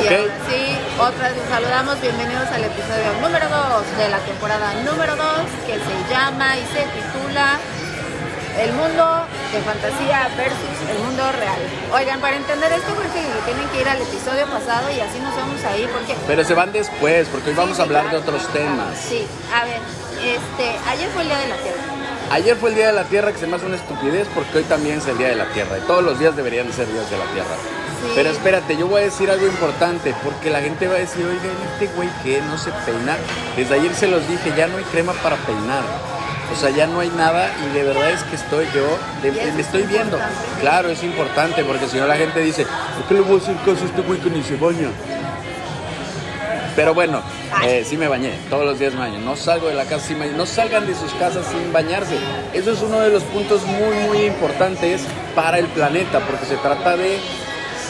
Ok. sí, otra vez los saludamos. Bienvenidos al episodio número 2 de la temporada número 2 que se llama y se titula El mundo de fantasía versus el mundo real. Oigan, para entender esto creo que tienen que ir al episodio pasado y así nos vamos ahí porque Pero se van después, porque hoy vamos Sí, a hablar de otros claro. temas. Sí, a ver, este, ayer fue el Día de la Tierra. Ayer fue el Día de la Tierra, que se me hace una estupidez, porque hoy también es el Día de la Tierra. Y todos los días deberían ser días de la Tierra. Sí. Pero espérate, yo voy a decir algo importante, porque la gente va a decir, oiga, ¿y este güey que no se peina. Desde ayer se los dije, ya no hay crema para peinar. O sea, ya no hay nada y de verdad es que estoy yo, de- me es estoy viendo. importante. Claro, es importante, porque si no la gente dice, ¿por qué le voy a hacer caso a este güey que ni se baña? Pero bueno, eh, sí me bañé, todos los días me baño. No salgo de la casa sin bañar. No salgan de sus casas sin bañarse. Eso es uno de los puntos muy, muy importantes para el planeta, porque se trata de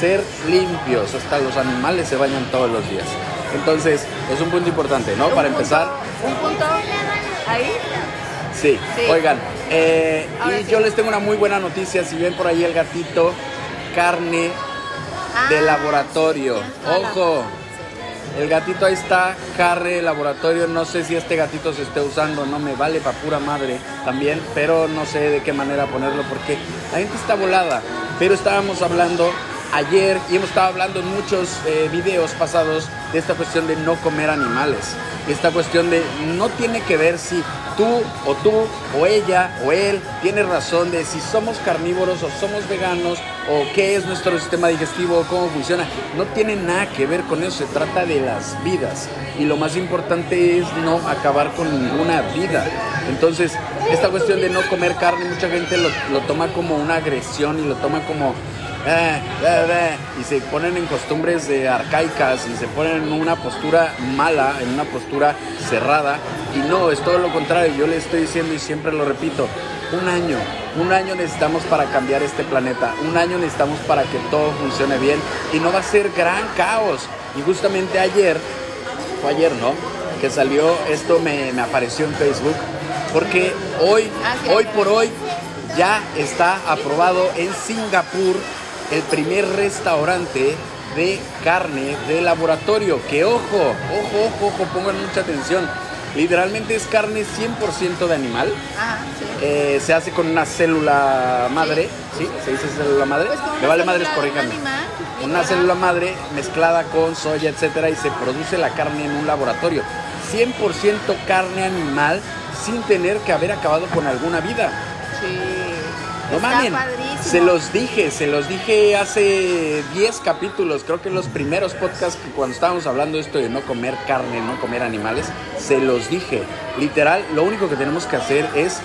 ser limpios. Hasta los animales se bañan todos los días. Entonces, es un punto importante, ¿no? Para punto- empezar, Un punto ahí. sí. Sí. Oigan, eh, y sí. yo les tengo una muy buena noticia. Si ven por ahí el gatito, carne de Ah, laboratorio. Ojo. El gatito ahí está, carre de laboratorio. No sé si este gatito se esté usando, no me vale pa' pura madre también, pero no sé de qué manera ponerlo porque la gente está volada. Pero estábamos hablando ayer y hemos estado hablando en muchos eh, videos pasados de esta cuestión de no comer animales. Esta cuestión de no tiene que ver si tú o tú o ella o él tiene razón de si somos carnívoros o somos veganos o qué es nuestro sistema digestivo cómo funciona. No tiene nada que ver con eso, se trata de las vidas. Y lo más importante es no acabar con ninguna vida. Entonces, esta cuestión de no comer carne, mucha gente lo, lo toma como una agresión y lo toma como... "Ah, ah, ah", y se ponen en costumbres eh, arcaicas y se ponen en una postura mala, en una postura cerrada. Y no, es todo lo contrario. Yo le estoy diciendo y siempre lo repito, un año, un año necesitamos para cambiar este planeta, un año necesitamos para que todo funcione bien y no va a ser gran caos. Y justamente ayer, fue ayer, ¿no? Que salió, esto me, me apareció en Facebook, porque hoy, Ah, hoy por hoy, ya está aprobado en Singapur el primer restaurante de carne de laboratorio. Que ojo, ojo, ojo, ojo, pongan mucha atención. Literalmente es carne 100% de animal. Ajá, sí. Eh, se hace con una célula madre, ¿sí? ¿Se dice célula madre? Pues Me vale madres, un animal, Una célula madre mezclada con soya, etcétera, y se produce la carne en un laboratorio. 100% carne animal sin tener que haber acabado con alguna vida. Sí. No Está mamen, padrísimo. se los dije, se los dije hace 10 capítulos, creo que los primeros podcasts que cuando estábamos hablando de esto de no comer carne, no comer animales, se los dije. Literal, lo único que tenemos que hacer es,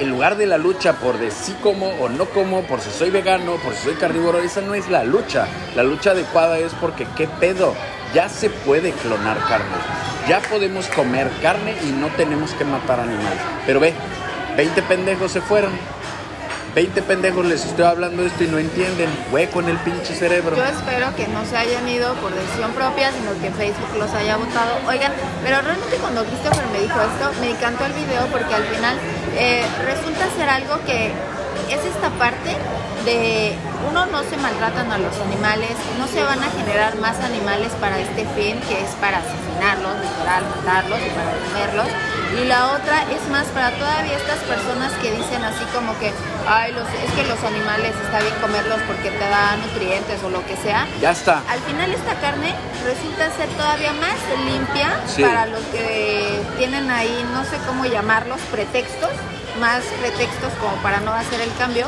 en lugar de la lucha por de sí como o no como, por si soy vegano, por si soy carnívoro, esa no es la lucha. La lucha adecuada es porque, ¿qué pedo? Ya se puede clonar carne. Ya podemos comer carne y no tenemos que matar animales. Pero ve, 20 pendejos se fueron. 20 pendejos les estoy hablando esto y no entienden. Hueco en el pinche cerebro. Yo espero que no se hayan ido por decisión propia, sino que Facebook los haya votado. Oigan, pero realmente cuando Christopher me dijo esto, me encantó el video porque al final eh, resulta ser algo que es esta parte de uno no se maltratan a los animales, no se van a generar más animales para este fin que es para asesinarlos, literal, matarlos y para comerlos. Y la otra es más para todavía estas personas que dicen así como que, ay, los, es que los animales está bien comerlos porque te da nutrientes o lo que sea. Ya está. Al final esta carne resulta ser todavía más limpia Sí. para los que tienen ahí, no sé cómo llamarlos, pretextos, más pretextos como para no hacer el cambio.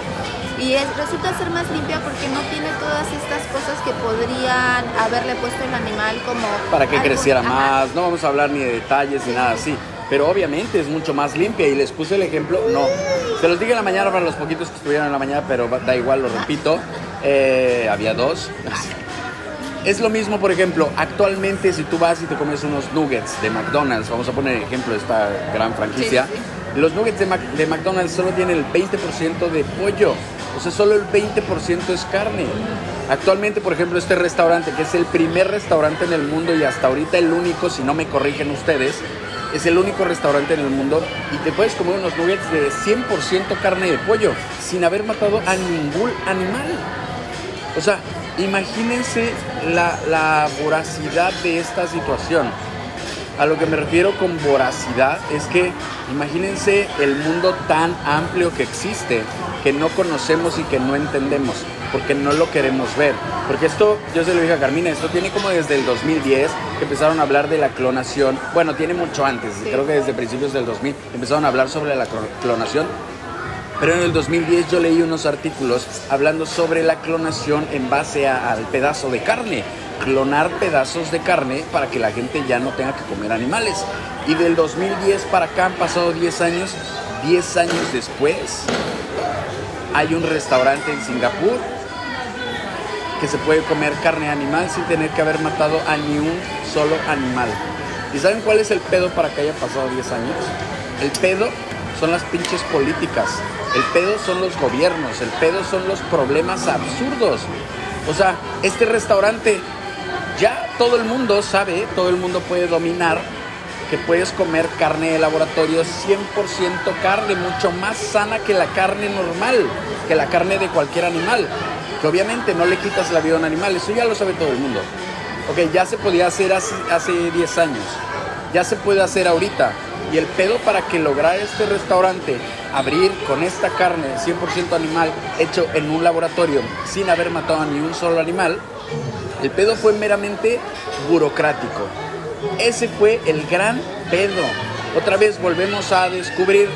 Y es, resulta ser más limpia porque no tiene todas estas cosas que podrían haberle puesto el animal como... Para que algo- creciera ajá. más. No vamos a hablar ni de detalles ni nada así. Pero obviamente es mucho más limpia y les puse el ejemplo. No. Se los dije en la mañana para los poquitos que estuvieron en la mañana, pero da igual, lo repito. Eh, había dos. Es lo mismo, por ejemplo, actualmente si tú vas y te comes unos nuggets de McDonald's, vamos a poner el ejemplo de esta gran franquicia, Sí, los nuggets de, McDonald's solo tienen el 20% de pollo, o sea, solo el 20% es carne. Actualmente, por ejemplo, este restaurante, que es el primer restaurante en el mundo y hasta ahorita el único, si no me corrigen ustedes, es el único restaurante en el mundo y te puedes comer unos nuggets de 100% carne de pollo sin haber matado a ningún animal. O sea, imagínense la, la voracidad de esta situación. A lo que me refiero con voracidad es que imagínense el mundo tan amplio que existe, que no conocemos y que no entendemos, porque no lo queremos ver. Porque esto, yo se lo dije a Carmina, esto tiene como desde el 2010 que empezaron a hablar de la clonación. Bueno, tiene mucho antes, creo que desde principios del 2000 empezaron a hablar sobre la clonación. Pero en el 2010 yo leí unos artículos hablando sobre la clonación en base al pedazo de carne clonar pedazos de carne para que la gente ya no tenga que comer animales. Y del 2010 para acá han pasado 10 años. 10 años después hay un restaurante en Singapur que se puede comer carne animal sin tener que haber matado a ni un solo animal. ¿Y saben cuál es el pedo para que haya pasado 10 años? El pedo son las pinches políticas. El pedo son los gobiernos. El pedo son los problemas absurdos. O sea, este restaurante ya todo el mundo sabe, todo el mundo puede dominar que puedes comer carne de laboratorio 100% carne, mucho más sana que la carne normal, que la carne de cualquier animal. Que obviamente no le quitas la vida a un animal, eso ya lo sabe todo el mundo. Ok, ya se podía hacer hace, hace 10 años, ya se puede hacer ahorita. Y el pedo para que lograra este restaurante abrir con esta carne 100% animal hecho en un laboratorio sin haber matado a ni un solo animal, el pedo fue meramente burocrático. Ese fue el gran pedo. Otra vez volvemos a descubrir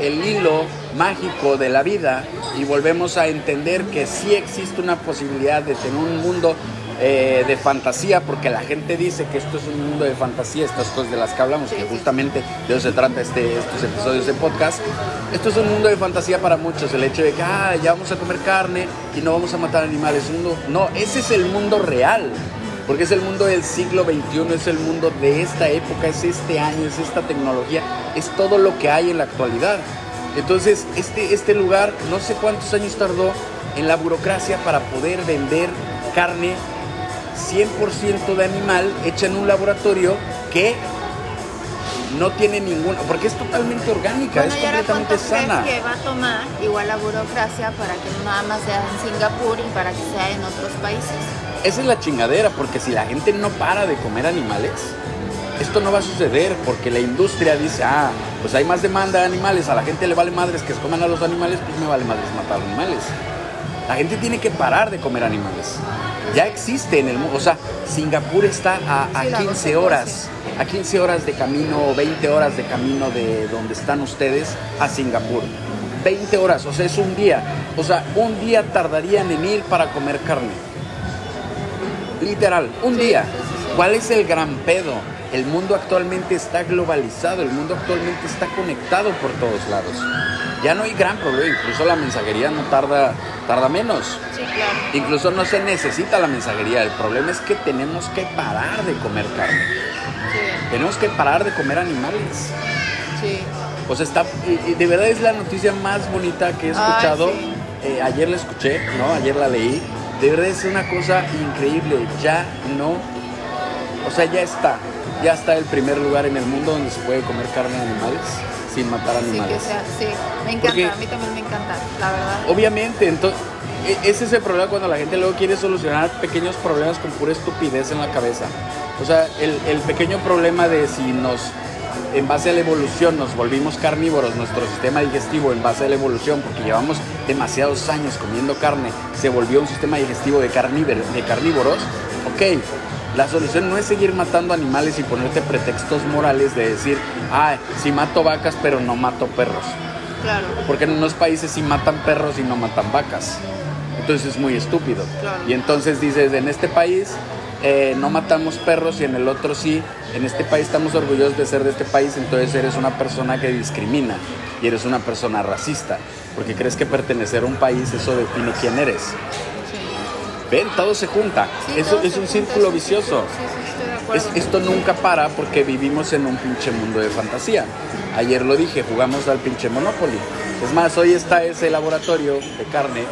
el, hilo mágico de la vida y volvemos a entender que sí existe una posibilidad de tener un mundo eh, de fantasía, porque la gente dice que esto es un mundo de fantasía, estas cosas de las que hablamos, que justamente de eso se trata este, estos episodios de podcast. Esto es un mundo de fantasía para muchos, el hecho de que ah, ya vamos a comer carne y no vamos a matar animales. no, ese es el mundo real, porque es el mundo del siglo XXI, es el mundo de esta época, es este año, es esta tecnología, es todo lo que hay en la actualidad. Entonces, este, este lugar, no sé cuántos años tardó en la burocracia para poder vender carne 100% de animal hecha en un laboratorio que no tiene ninguna, porque es totalmente orgánica, es completamente sana. que va a tomar igual la burocracia para que no nada más sea en Singapur y para que sea en otros países? Esa es la chingadera, porque si la gente no para de comer animales, esto no va a suceder, porque la industria dice, ah, pues hay más demanda de animales, a la gente le vale madres que coman a los animales, pues me vale madres matar animales. La gente tiene que parar de comer animales ya existe en el mundo. O sea, Singapur está a, 15 horas, a 15 horas de camino o 20 horas de camino de donde están ustedes a Singapur. 20 horas, o sea, es un día. O sea, un día tardarían en ir para comer carne. Literal, un día. ¿Cuál es el gran pedo? El mundo actualmente está globalizado, el mundo actualmente está conectado por todos lados. Ya no hay gran problema, incluso la mensajería no tarda, tarda menos. Incluso no se necesita la mensajería. El problema es que tenemos que parar de comer carne. Tenemos que parar de comer animales. Sí. Pues está, y, de verdad es la noticia más bonita que he escuchado. Eh, ayer la escuché, ¿no? Ayer la leí. De verdad es una cosa increíble. Ya no, o sea, ya está. Ya está el primer lugar en el mundo donde se puede comer carne de animales sin matar animales. Sí, me encanta, a mí también me encanta, la verdad. Obviamente, entonces e, ese es el problema cuando la gente luego quiere solucionar pequeños problemas con pura estupidez en la cabeza. O sea, el, pequeño problema de si nos, en base a la evolución, nos volvimos carnívoros, nuestro sistema digestivo en base a la evolución, porque llevamos demasiados años comiendo carne, se volvió un sistema digestivo de, de carnívoros, ok, la solución no es seguir matando animales y ponerte pretextos morales de decir, ah, sí mato vacas pero no mato perros. Claro. Porque en unos países sí matan perros y no matan vacas entonces es muy estúpido. Y entonces dices, en este país eh, no matamos perros y en el otro sí, en este país estamos orgullosos de ser de este país, entonces eres una persona que discrimina y eres una persona racista, porque crees que pertenecer a un país eso define quién eres. Ven, todo se junta. eso es un círculo vicioso. esto nunca para porque vivimos en un pinche mundo de fantasía. Ayer lo dije, jugamos al pinche Monopoly. Es más, hoy está ese laboratorio de carne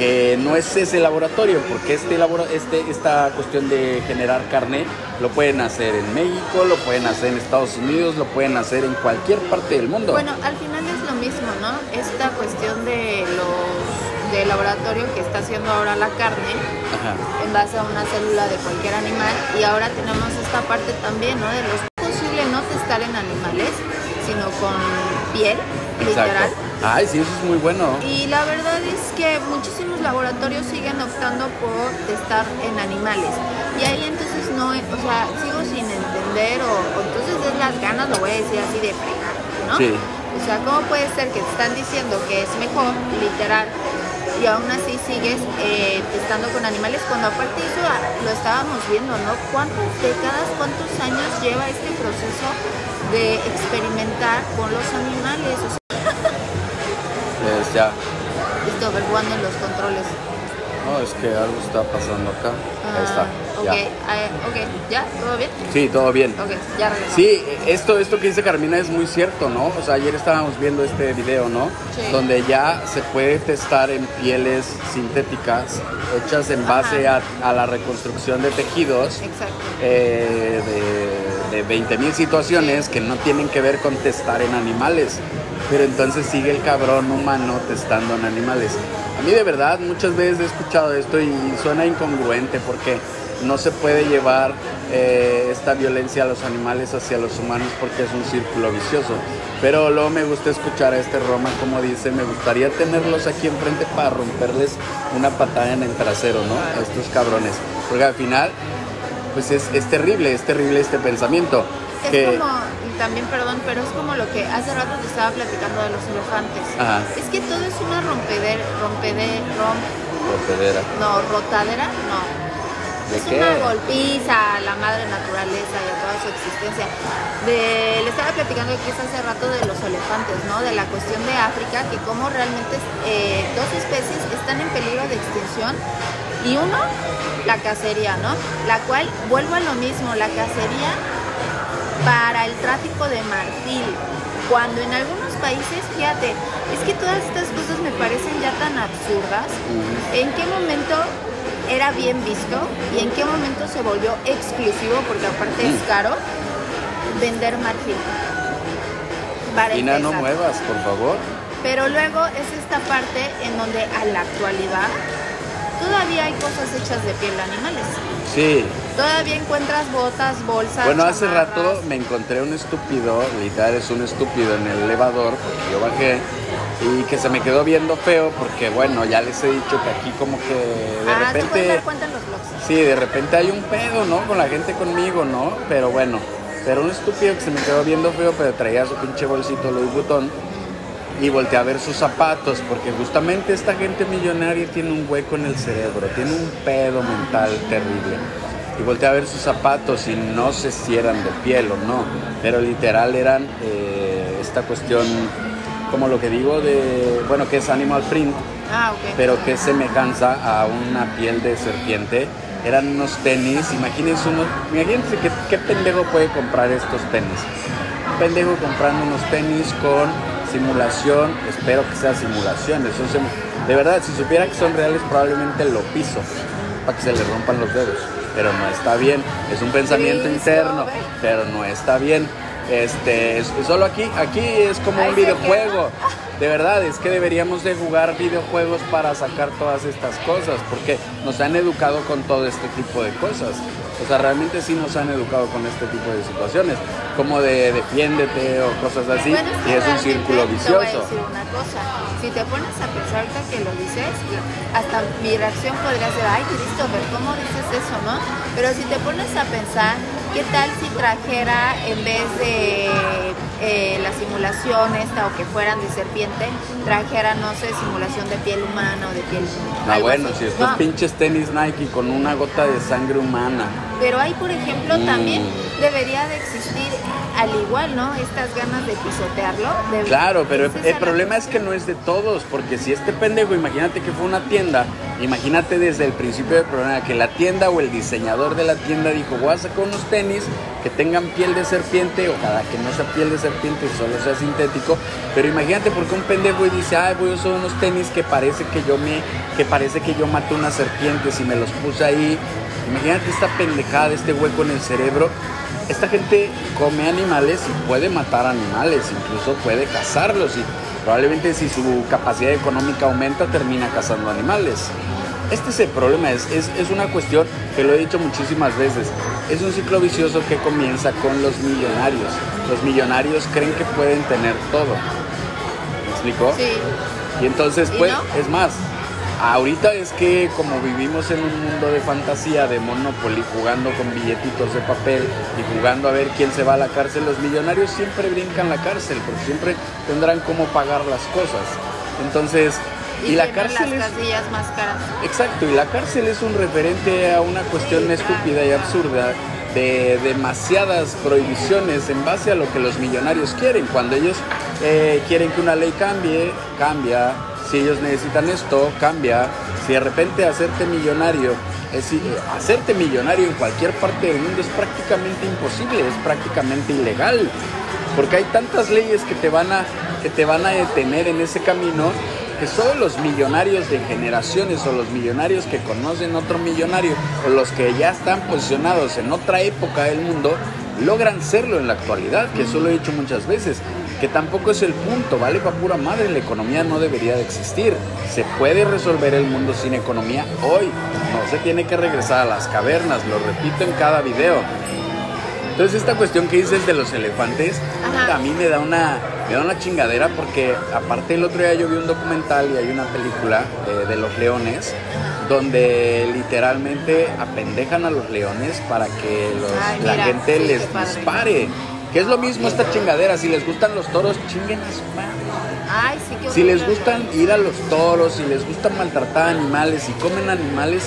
que no es ese laboratorio, porque este, este, esta cuestión de generar carne lo pueden hacer en México, lo pueden hacer en Estados Unidos, lo pueden hacer en cualquier parte del mundo. Bueno, al final es lo mismo, ¿no? Esta cuestión de de laboratorio que está haciendo ahora la carne Ajá. en base a una célula de cualquier animal y ahora tenemos esta parte también, ¿no? De los posible no testar en animales, sino con piel, literal. Ay, sí, eso es muy bueno. Y la verdad es que muchísimos laboratorios siguen optando por testar en animales. Y ahí entonces no, o sea, sigo sin entender o, o entonces es las ganas, lo voy a decir así de fregar, ¿no? Sí. O sea, ¿cómo puede ser que te están diciendo que es mejor, literal, y aún así sigues eh, testando con animales cuando aparte eso ah, lo estábamos viendo, ¿no? ¿Cuántas décadas, cuántos años lleva este proceso de experimentar con los animales? O sea, Es ya. esto jugando en los controles. No, es que algo está pasando acá. Ahí está. Ok, Ya. ah, ok, ¿ya? ¿Todo bien? Sí, todo bien. Ok, ya regresamos. Sí, esto, esto que dice Carmina es muy cierto, ¿no? O sea, ayer estábamos viendo este video, ¿no? Sí. Donde ya se puede testar en pieles sintéticas hechas en base a, a la reconstrucción de tejidos Exacto. eh, de, de 20.000 situaciones que no tienen que ver con testar en animales. Pero entonces sigue el cabrón humano testando en animales. A mí de verdad muchas veces he escuchado esto y suena incongruente porque no se puede llevar eh, esta violencia a los animales hacia los humanos porque es un círculo vicioso. Pero luego me gusta escuchar a este Roma como dice, me gustaría tenerlos aquí enfrente para romperles una patada en el trasero, ¿no? A estos cabrones. Porque al final, pues es, es terrible, es terrible este pensamiento. Es que, como, también perdón, pero es como lo que hace rato te estaba platicando de los elefantes. Ajá. Es que todo es una rompedera, rompeder, romp, no, rotadera, no. ¿De es una golpiza a la madre naturaleza y a toda su existencia. De, le estaba platicando aquí hace rato de los elefantes, ¿no? De la cuestión de África, que como realmente eh, dos especies están en peligro de extinción y uno, la cacería, ¿no? La cual, vuelvo a lo mismo, la cacería para el tráfico de marfil. Cuando en algunos países, fíjate, es que todas estas cosas me parecen ya tan absurdas. ¿En qué momento era bien visto y en qué momento se volvió exclusivo, porque aparte es caro, vender? Para Y no muevas, por favor. Pero luego es esta parte en donde a la actualidad todavía hay cosas hechas de piel de animales. Sí. Todavía encuentras botas, bolsas. Bueno, hace chamarras. rato me encontré un estúpido, literal es un estúpido en el elevador, porque yo bajé y que se me quedó viendo feo porque bueno, ya les he dicho que aquí como que de ah, tú repente dar cuenta en los blogs. sí, de repente hay un pedo, ¿no? Con la gente conmigo, ¿no? Pero bueno, pero un estúpido que se me quedó viendo feo, pero traía su pinche bolsito Louis Vuitton y volteé a ver sus zapatos porque justamente esta gente millonaria tiene un hueco en el cerebro, tiene un pedo mental terrible. Y volteé a ver sus zapatos y no sé si eran de piel o no, pero literal eran eh, esta cuestión, como lo que digo, de, bueno, que es animal print, Ah, pero que es semejanza a una piel de serpiente. Eran unos tenis, imagínense unos, imagínense qué, qué pendejo puede comprar estos tenis. Un pendejo comprando unos tenis con simulación, espero que sea simulación, son simu- de verdad, si supiera que son reales probablemente lo piso para que se le rompan los dedos, pero no está bien, es un pensamiento interno, pero no está bien. Este, es- solo aquí, aquí es como un videojuego. De verdad, es que deberíamos de jugar videojuegos para sacar todas estas cosas, porque nos han educado con todo este tipo de cosas. O sea, realmente sí nos han educado con este tipo de situaciones, como de defiéndete o cosas así, Bueno, y es un círculo Te voy a vicioso. decir una cosa. Si te pones a pensar que lo dices, hasta mi reacción podría ser, ay, Christopher, ¿cómo dices eso, no? Pero si te pones a pensar, ¿qué tal si trajera en vez de eh, la simulación esta o que fueran de serpiente, trajera, no sé, simulación de piel humana o de piel... Ah, bueno, así? si estos No, pinches tenis Nike con una gota de sangre humana. Pero ahí, por ejemplo, Mm. también debería de existir, al igual, ¿no? Estas ganas de pisotearlo. de- Claro, pero el, problema es que no es de todos, porque si este pendejo, imagínate que fue una tienda, imagínate desde el principio del problema que la tienda o el diseñador de la tienda dijo, voy a sacar unos tenis que tengan piel de serpiente, ojalá que no sea piel de serpiente, solo sea sintético, pero imagínate porque un pendejo y dice, ay, voy a usar unos tenis que parece que yo me, que parece que yo maté una serpiente si me los puse ahí, imagínate esta pendejada, este hueco en el cerebro, esta gente come animales y puede matar animales, incluso puede cazarlos. Y Probablemente si su capacidad económica aumenta, termina cazando animales. Este es el problema, es, es, es, una cuestión que lo he dicho muchísimas veces. Es un ciclo vicioso que comienza con los millonarios. Los millonarios creen que pueden tener todo. ¿Me explico? Sí. Y entonces, ¿Y pues, no? es más, ahorita es que como vivimos en un mundo de fantasía, de Monopoly, jugando con billetitos de papel y jugando a ver quién se va a la cárcel, los millonarios siempre brincan la cárcel, porque siempre tendrán cómo pagar las cosas. Entonces, y, la cárcel las es... casillas más caras. Exacto, y la cárcel es un referente a una cuestión Sí, estúpida y absurda de demasiadas prohibiciones en base a lo que los millonarios quieren. Cuando ellos eh, quieren que una ley cambie, cambia. Si ellos necesitan esto, cambia. Si de repente hacerte millonario, es, eh, hacerte millonario en cualquier parte del mundo es prácticamente imposible, es prácticamente ilegal. Porque hay tantas leyes que te van a, que te van a detener en ese camino que solo los millonarios de generaciones o los millonarios que conocen otro millonario o los que ya están posicionados en otra época del mundo logran serlo en la actualidad, que eso lo he dicho muchas veces, que tampoco es el punto, vale para pura madre, la economía no debería de existir, se puede resolver el mundo sin economía hoy, no se tiene que regresar a las cavernas, lo repito en cada video. Entonces esta cuestión que dices de los elefantes, Ajá. a mí me da una da una chingadera porque aparte el otro día yo vi un documental y hay una película de, de los leones donde literalmente apendejan a los leones para que los- Ay, la mira, gente sí, les dispare. Que es lo mismo esta chingadera, si les gustan los toros, chinguen a su madre. Ay, sí Si les gustan ir a los toros, si les gusta maltratar animales, si comen animales,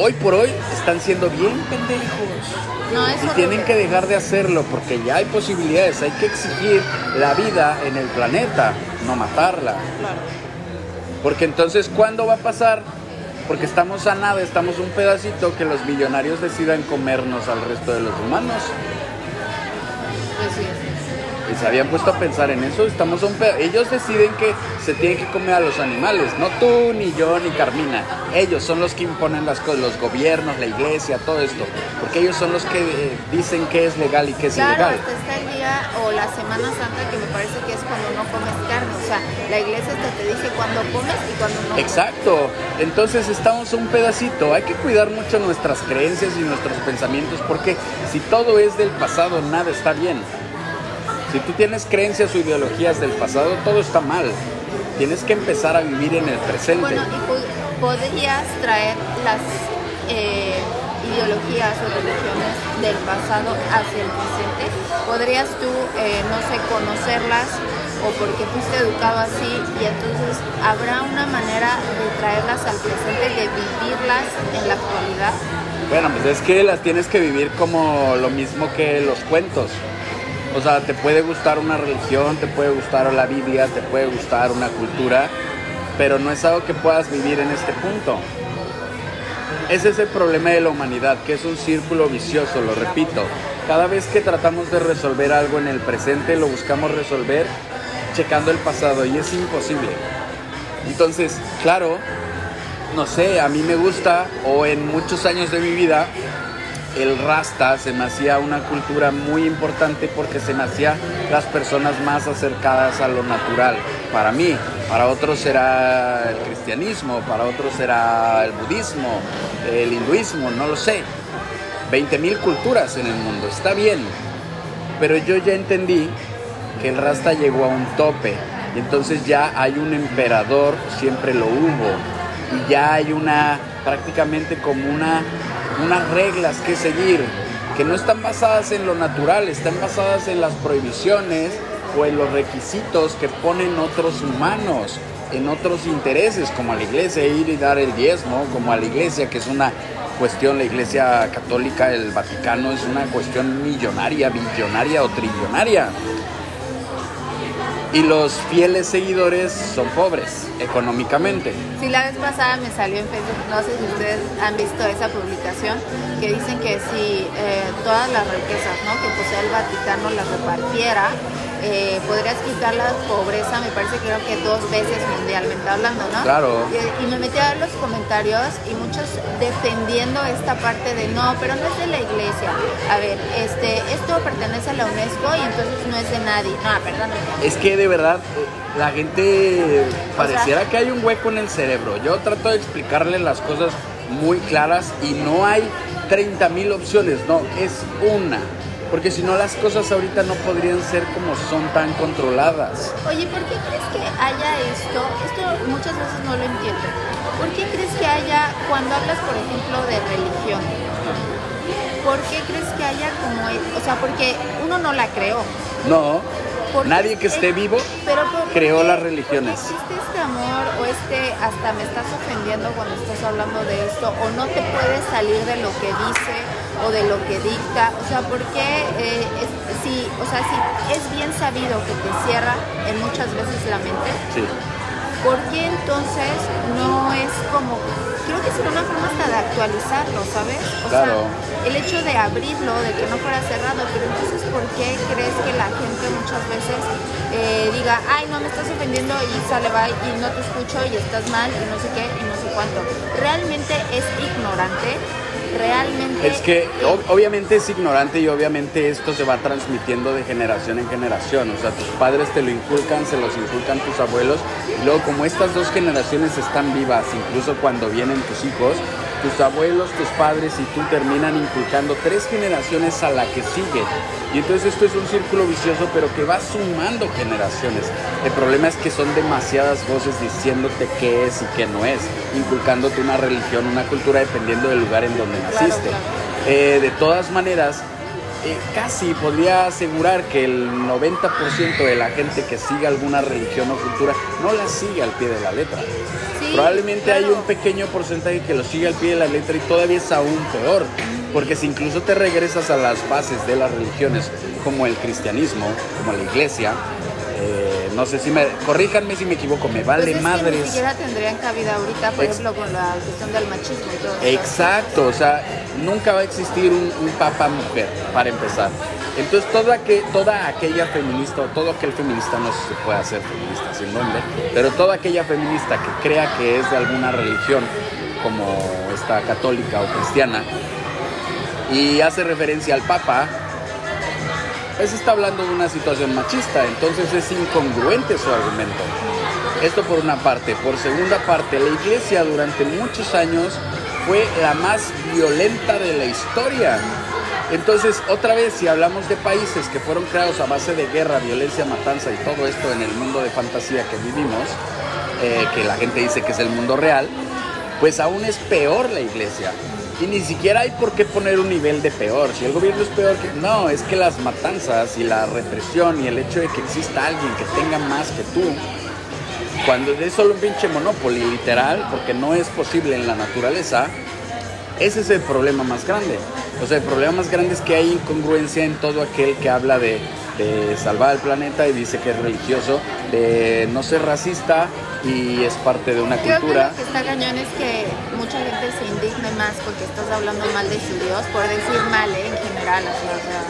hoy por hoy están siendo bien pendejos. No, Y tienen que dejar de hacerlo porque ya hay posibilidades, hay que exigir la vida en el planeta, no matarla. Claro. Porque entonces, ¿cuándo va a pasar? Porque estamos a nada, estamos un pedacito que los millonarios decidan comernos al resto de los humanos. Pues sí. Se habían puesto a pensar en eso, estamos un pedo. Ellos deciden que se tienen que comer a los animales, no tú, ni yo, ni Carmina. Ellos son los que imponen las cosas, los gobiernos, la iglesia, todo esto. Porque ellos son los que eh, dicen qué es legal y qué es Claro, ilegal. hasta está el día o la Semana Santa que me parece que es cuando no comes carne. O sea, la iglesia hasta te dice cuándo comes y cuándo no. Exacto, entonces estamos un pedacito, hay que cuidar mucho nuestras creencias y nuestros pensamientos porque si todo es del pasado, nada está bien. Si tú tienes creencias o ideologías del pasado, todo está mal. Tienes que empezar a vivir en el presente. Bueno, y podrías traer las eh, ideologías o religiones del pasado hacia el presente. Podrías tú, eh, no sé, conocerlas o porque fuiste educado así y entonces habrá una manera de traerlas al presente, de vivirlas en la actualidad. Bueno, pues es que las tienes que vivir como lo mismo que los cuentos. O sea, te puede gustar una religión, te puede gustar la Biblia, te puede gustar una cultura, pero no es algo que puedas vivir en este punto. Ese es el problema de la humanidad, que es un círculo vicioso, lo repito. Cada vez que tratamos de resolver algo en el presente, lo buscamos resolver checando el pasado y es imposible. Entonces, claro, no sé, a mí me gusta, o en muchos años de mi vida, el rasta se me hacía una cultura muy importante porque se me las personas más acercadas a lo natural. Para mí, para otros será el cristianismo, para otros será el budismo, el hinduismo, no lo sé. 20.000 culturas en el mundo, está bien. Pero yo ya entendí que el rasta llegó a un tope. Y entonces ya hay un emperador, siempre lo hubo. Y ya hay una, prácticamente como una, unas reglas que seguir, que no están basadas en lo natural, están basadas en las prohibiciones o en los requisitos que ponen otros humanos, en otros intereses, como a la iglesia ir y dar el diezmo, como a la iglesia, que es una cuestión, la iglesia católica, el Vaticano, es una cuestión millonaria, billonaria o trillonaria. Y los fieles seguidores son pobres económicamente. Sí, la vez pasada me salió en Facebook, no sé si ustedes han visto esa publicación, porque dicen que si eh, todas las riquezas ¿no? que posee el Vaticano las repartiera, eh, podrías quitar la pobreza, me parece creo que dos veces mundialmente hablando, ¿no? Claro. Y, y me metí a ver los comentarios y muchos defendiendo esta parte de no, pero no es de la iglesia. A ver, este, esto pertenece a la UNESCO y entonces no es de nadie. No, perdón. Es que de verdad eh, la gente pareciera que hay un hueco en el cerebro. Yo trato de explicarle las cosas muy claras y no hay 30 mil opciones, no, es una. Porque si no las cosas ahorita no podrían ser como son tan controladas. Oye, ¿por qué crees que haya esto? Esto muchas veces no lo entiendo. ¿Por qué crees que haya, cuando hablas, por ejemplo, de religión, ¿por qué crees que haya como, e- o sea, porque uno no la creó? No, Porque nadie que es- esté vivo pero ¿por creó las religiones. existe este amor o este hasta me estás ofendiendo cuando estás hablando de esto o no te puedes salir de lo que dice o de lo que dicta? O sea, ¿por qué eh, es- si, o sea, si es bien sabido que te cierra en muchas veces la mente? Sí. ¿Por qué entonces no es como, creo que sería una forma hasta de actualizarlo, ¿sabes? O Claro. sea, el hecho de abrirlo, de que no fuera cerrado, pero entonces ¿por qué crees que la gente muchas veces eh, diga, ay, no me estás ofendiendo y sale, va y no te escucho y estás mal y no sé qué y no sé cuánto? ¿Realmente es ignorante? ¿Realmente? Es que ob- obviamente es ignorante y obviamente esto se va transmitiendo de generación en generación. O sea, tus padres te lo inculcan, se los inculcan tus abuelos. Y luego como estas dos generaciones están vivas, incluso cuando vienen tus hijos, tus abuelos, tus padres y tú terminan inculcando tres generaciones a la que sigue. Y entonces esto es un círculo vicioso, pero que va sumando generaciones. El problema es que son demasiadas voces diciéndote qué es y qué no es, inculcándote una religión, una cultura dependiendo del lugar en donde Claro, naciste. claro. Eh, de todas maneras, eh, casi podría asegurar que el 90% de la gente que sigue alguna religión o cultura no la sigue al pie de la letra. Sí, Probablemente hay un pequeño porcentaje que lo sigue al pie de la letra y todavía es aún peor, porque si incluso te regresas a las bases de las religiones, como el cristianismo, como la iglesia, eh, no sé si me, corríjanme si me equivoco, me Pues vale es que ni madres. siquiera tendrían cabida ahorita, por Ex- ejemplo, con la cuestión del machismo y todo eso. Exacto, o sea, nunca va a existir un, un papa mujer, para empezar. Entonces, toda, que, toda aquella feminista, o todo aquel feminista, no se puede hacer feminista sin nombre, pero toda aquella feminista que crea que es de alguna religión, como esta católica o cristiana, y hace referencia al papa, pues está hablando de una situación machista, entonces es incongruente su argumento. Esto por una parte. Por segunda parte, la iglesia durante muchos años fue la más violenta de la historia. Entonces, otra vez, si hablamos de países que fueron creados a base de guerra, violencia, matanza y todo esto en el mundo de fantasía que vivimos, eh, que la gente dice que es el mundo real, pues aún es peor la iglesia. Y ni siquiera hay por qué poner un nivel de peor. Si el gobierno es peor que... No, es que las matanzas y la represión y el hecho de que exista alguien que tenga más que tú, cuando es solo un pinche monopolio, literal, porque no es posible en la naturaleza, ese es el problema más grande. O sea, el problema más grande es que hay incongruencia en todo aquel que habla de, de salvar al planeta y dice que es religioso, de no ser racista y es parte de una Creo que cultura. lo que está cañón es que mucha gente se indigne más porque estás hablando mal de su Dios, por decir mal, ¿eh? en general, o sea,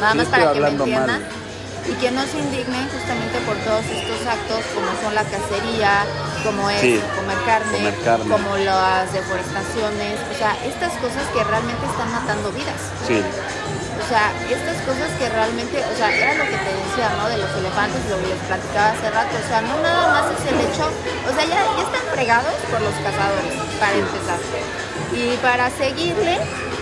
nada Sí más estoy para que me entiendan. mal. Y que no se indignen justamente por todos estos actos como son la cacería, como es Sí, comer, carne, comer carne. como las deforestaciones, o sea, estas cosas que realmente están matando vidas. Sí, O sea, estas cosas que realmente, o sea, era lo que te decía, ¿no? De los elefantes, lo que les platicaba hace rato. O sea, no nada más es el hecho, o sea, ya, ya están fregados por los cazadores, para empezar. Y para seguirle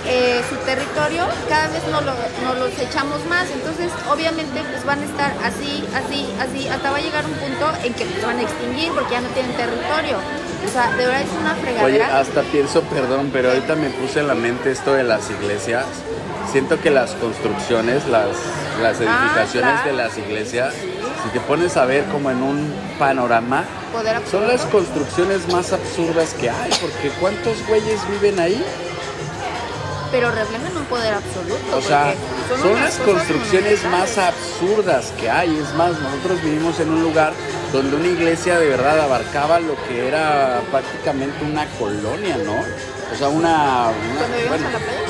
eh, su territorio, cada vez nos, lo, nos los echamos más. Entonces, obviamente, pues van a estar así, así, así, hasta va a llegar un punto en que pues, van a extinguir porque ya no tienen territorio. O sea, de verdad es una Oye, fregadera. hasta pienso, perdón, pero ahorita me puse en la mente esto de las iglesias. Siento que las construcciones, las, las edificaciones Ah, claro. de las iglesias, si te pones a ver como en un panorama, son las construcciones más absurdas que hay, porque ¿cuántos güeyes viven ahí? Pero reflejan un poder absoluto. O sea, son las construcciones más absurdas que hay. Es más, nosotros vivimos en un lugar donde una iglesia de verdad abarcaba lo que era prácticamente una colonia, ¿no? O sea, una... una- bueno,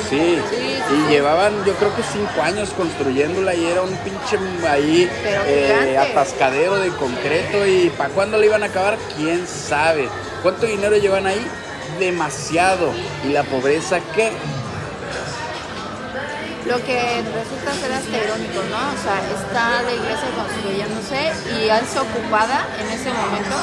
sí. Sí, sí, y sí. llevaban, yo creo que cinco años construyéndola y era un pinche ahí eh, atascadero de concreto. ¿Y para cuándo le iban a acabar? ¿Quién sabe? ¿Cuánto dinero llevan ahí? Demasiado. ¿Y la pobreza qué? Lo que resulta ser hasta irónico, ¿no? O sea, está la iglesia construyéndose y es ocupada en ese momento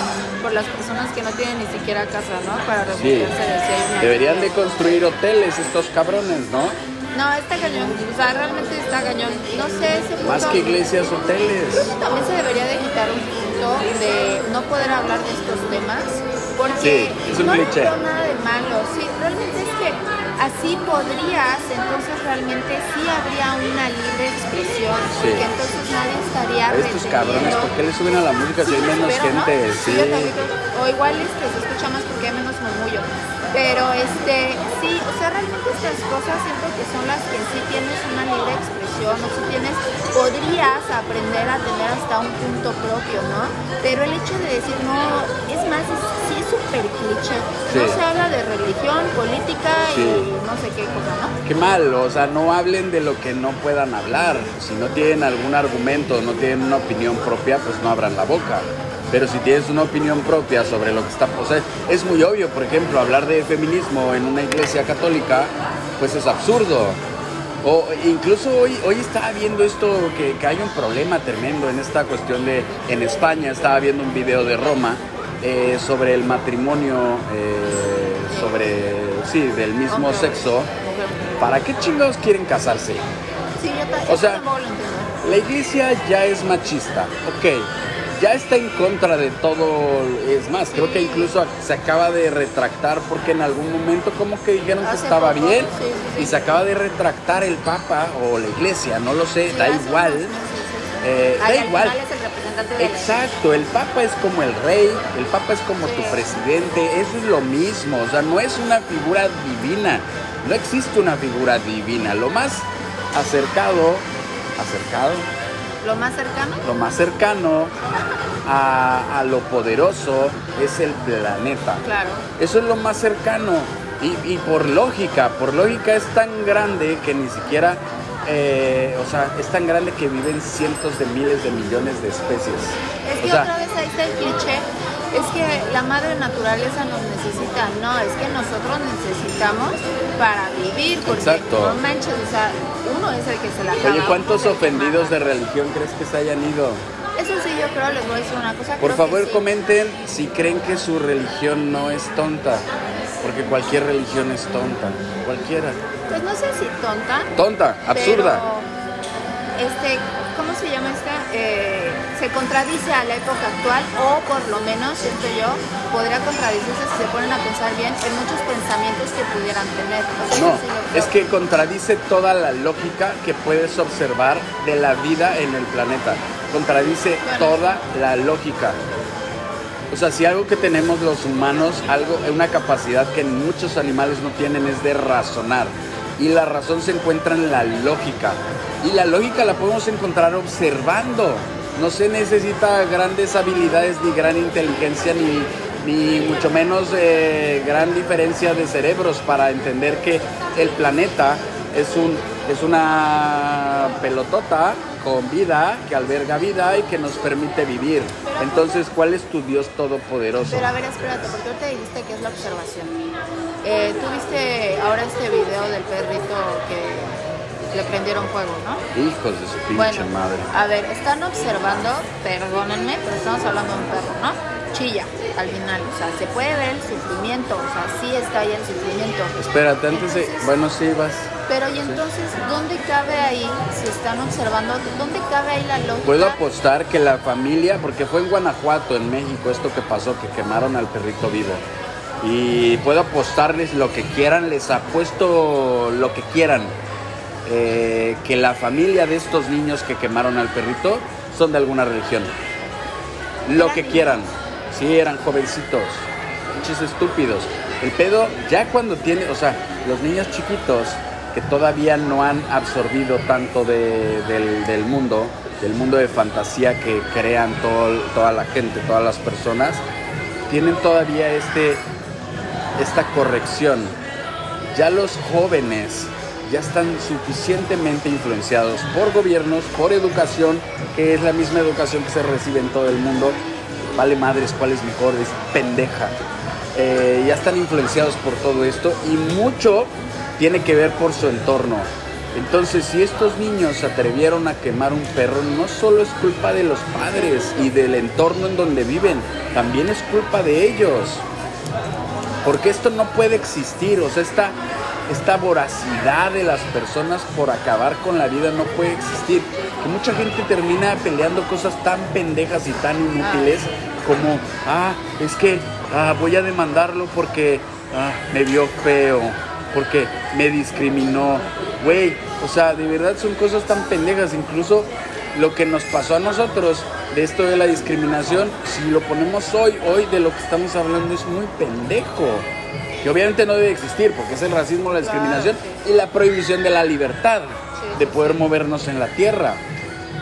por las personas que no tienen ni siquiera casa, ¿no? Para Sí. refugiarse de si hay una Deberían de construir hoteles estos cabrones, ¿no? No, está cañón. O sea, realmente está cañón. No sé, ese punto... Más que iglesias, hoteles. Creo que también se debería de quitar un punto de no poder hablar de estos temas porque Sí, es un no cliché. veo nada de malo. Sí, realmente es que así podrías, entonces realmente sí habría una libre expresión, Sí. porque entonces nadie estaría A estos cabrones, ¿por qué le suben a la música si hay menos pero, ¿no? gente? Sí. también creo- o igual este, se escucha más porque hay menos murmullo. Pero este, sí, o sea, realmente estas cosas siento que son las que sí tienes una libre expresión, o si tienes, podrías aprender a tener hasta un punto propio, ¿no? Pero el hecho de decir, no, es más, es, sí No se habla de religión, política Sí. y no sé qué cosa, ¿no? Qué mal, o sea, no hablen de lo que no puedan hablar. Si no tienen algún argumento, no tienen una opinión propia, pues no abran la boca. Pero si tienes una opinión propia sobre lo que está, o sea, es muy obvio, por ejemplo, hablar de feminismo en una iglesia católica, pues es absurdo. O incluso hoy, hoy estaba viendo esto, que, que hay un problema tremendo en esta cuestión de, en España, estaba viendo un video de Roma eh, sobre el matrimonio, eh, sobre, sí, del mismo sexo. ¿Para qué chingados quieren casarse? Sí, yo, O sea. La iglesia ya es machista, ok. Ya está en contra de todo, es más, creo que incluso se acaba de retractar porque en algún momento como que dijeron que estaba poco, bien sí, y se acaba de retractar el Papa o la iglesia, no lo sé, da igual. Eh, da al igual. Representante de Exacto, el Papa es como el rey, el Papa es como Sí. tu presidente, eso es lo mismo, o sea, no es una figura divina, no existe una figura divina, lo más acercado, acercado, Lo más cercano, lo más cercano a, a lo poderoso es el planeta. claro. Eso es lo más cercano. Y, y por lógica, por lógica es tan grande que ni siquiera, eh, o sea, es tan grande que viven cientos de miles de millones de especies. Es O que sea, otra vez ahí está el cliché. Es que la madre naturaleza nos necesita. No, es que nosotros necesitamos para vivir. Porque Exacto. no manches, o sea, uno es el que se la Oye, ¿cuántos ofendidos de religión crees que se hayan ido? Eso sí, yo creo, les voy a decir una cosa. Por favor, sí. comenten si creen que su religión no es tonta. Porque cualquier religión es tonta. Cualquiera. Pues no sé si tonta. Tonta, absurda. Pero, este, ¿cómo se llama esta? Eh, se contradice a la época actual o por lo menos, siento yo, podría contradicirse si se ponen a pensar bien en muchos pensamientos que pudieran tener. O sea, No, sí es que contradice toda la lógica que puedes observar de la vida en el planeta. Contradice Bueno. toda la lógica. O sea, si algo que tenemos los humanos, algo, una capacidad que muchos animales no tienen es de razonar. Y la razón se encuentra en la lógica. Y la lógica la podemos encontrar observando. No se necesita grandes habilidades ni gran inteligencia ni, ni mucho menos eh, gran diferencia de cerebros para entender que el planeta es, un, es una pelotota con vida, que alberga vida y que nos permite vivir. Entonces, ¿cuál es tu Dios todopoderoso? Pero a ver, espérate, porque ahorita dijiste que es la observación. Eh, Tú viste ahora este video del perrito que le prendieron fuego, ¿no? Hijos de su pinche Bueno, madre. a ver, están observando, perdónenme, pero estamos hablando de un perro, ¿no? Chilla al final, o sea, se puede ver el sufrimiento, o sea, sí está ahí el sufrimiento. Espérate, antes de... Bueno, sí, vas. Pero y entonces, ¿dónde cabe ahí, si están observando, dónde cabe ahí la lógica? Puedo apostar que la familia, porque fue en Guanajuato, en México, esto que pasó, que quemaron al perrito vivo. Y puedo apostarles lo que quieran, les apuesto lo que quieran. eh, que la familia de estos niños que quemaron al perrito son de alguna religión. Lo que quieran. Sí, eran jovencitos, pinches estúpidos. El pedo, ya cuando tiene, o sea, los niños chiquitos que todavía no han absorbido tanto de- del, mundo, del mundo de fantasía que crean toda la gente, todas las personas, tienen todavía este, esta corrección. Ya los jóvenes ya están suficientemente influenciados por gobiernos, por educación, que es la misma educación que se recibe en todo el mundo. Vale madres, cuál es mejor, es pendeja. Eh, ya están influenciados por todo esto y mucho tiene que ver por su entorno. Entonces, si estos niños se atrevieron a quemar un perro, no solo es culpa de los padres y del entorno en donde viven, también es culpa de ellos. Porque esto no puede existir, o sea, esta, esta voracidad de las personas por acabar con la vida no puede existir. Que mucha gente termina peleando cosas tan pendejas y tan inútiles como, ah, es que ah, voy a demandarlo porque ah, me vio feo, porque me discriminó. Güey, o sea, de verdad son cosas tan pendejas, incluso lo que nos pasó a nosotros de esto de la discriminación, si lo ponemos hoy, hoy de lo que estamos hablando es muy pendejo. Que obviamente no debe existir, porque es el racismo, la discriminación y la prohibición de la libertad de poder movernos en la tierra.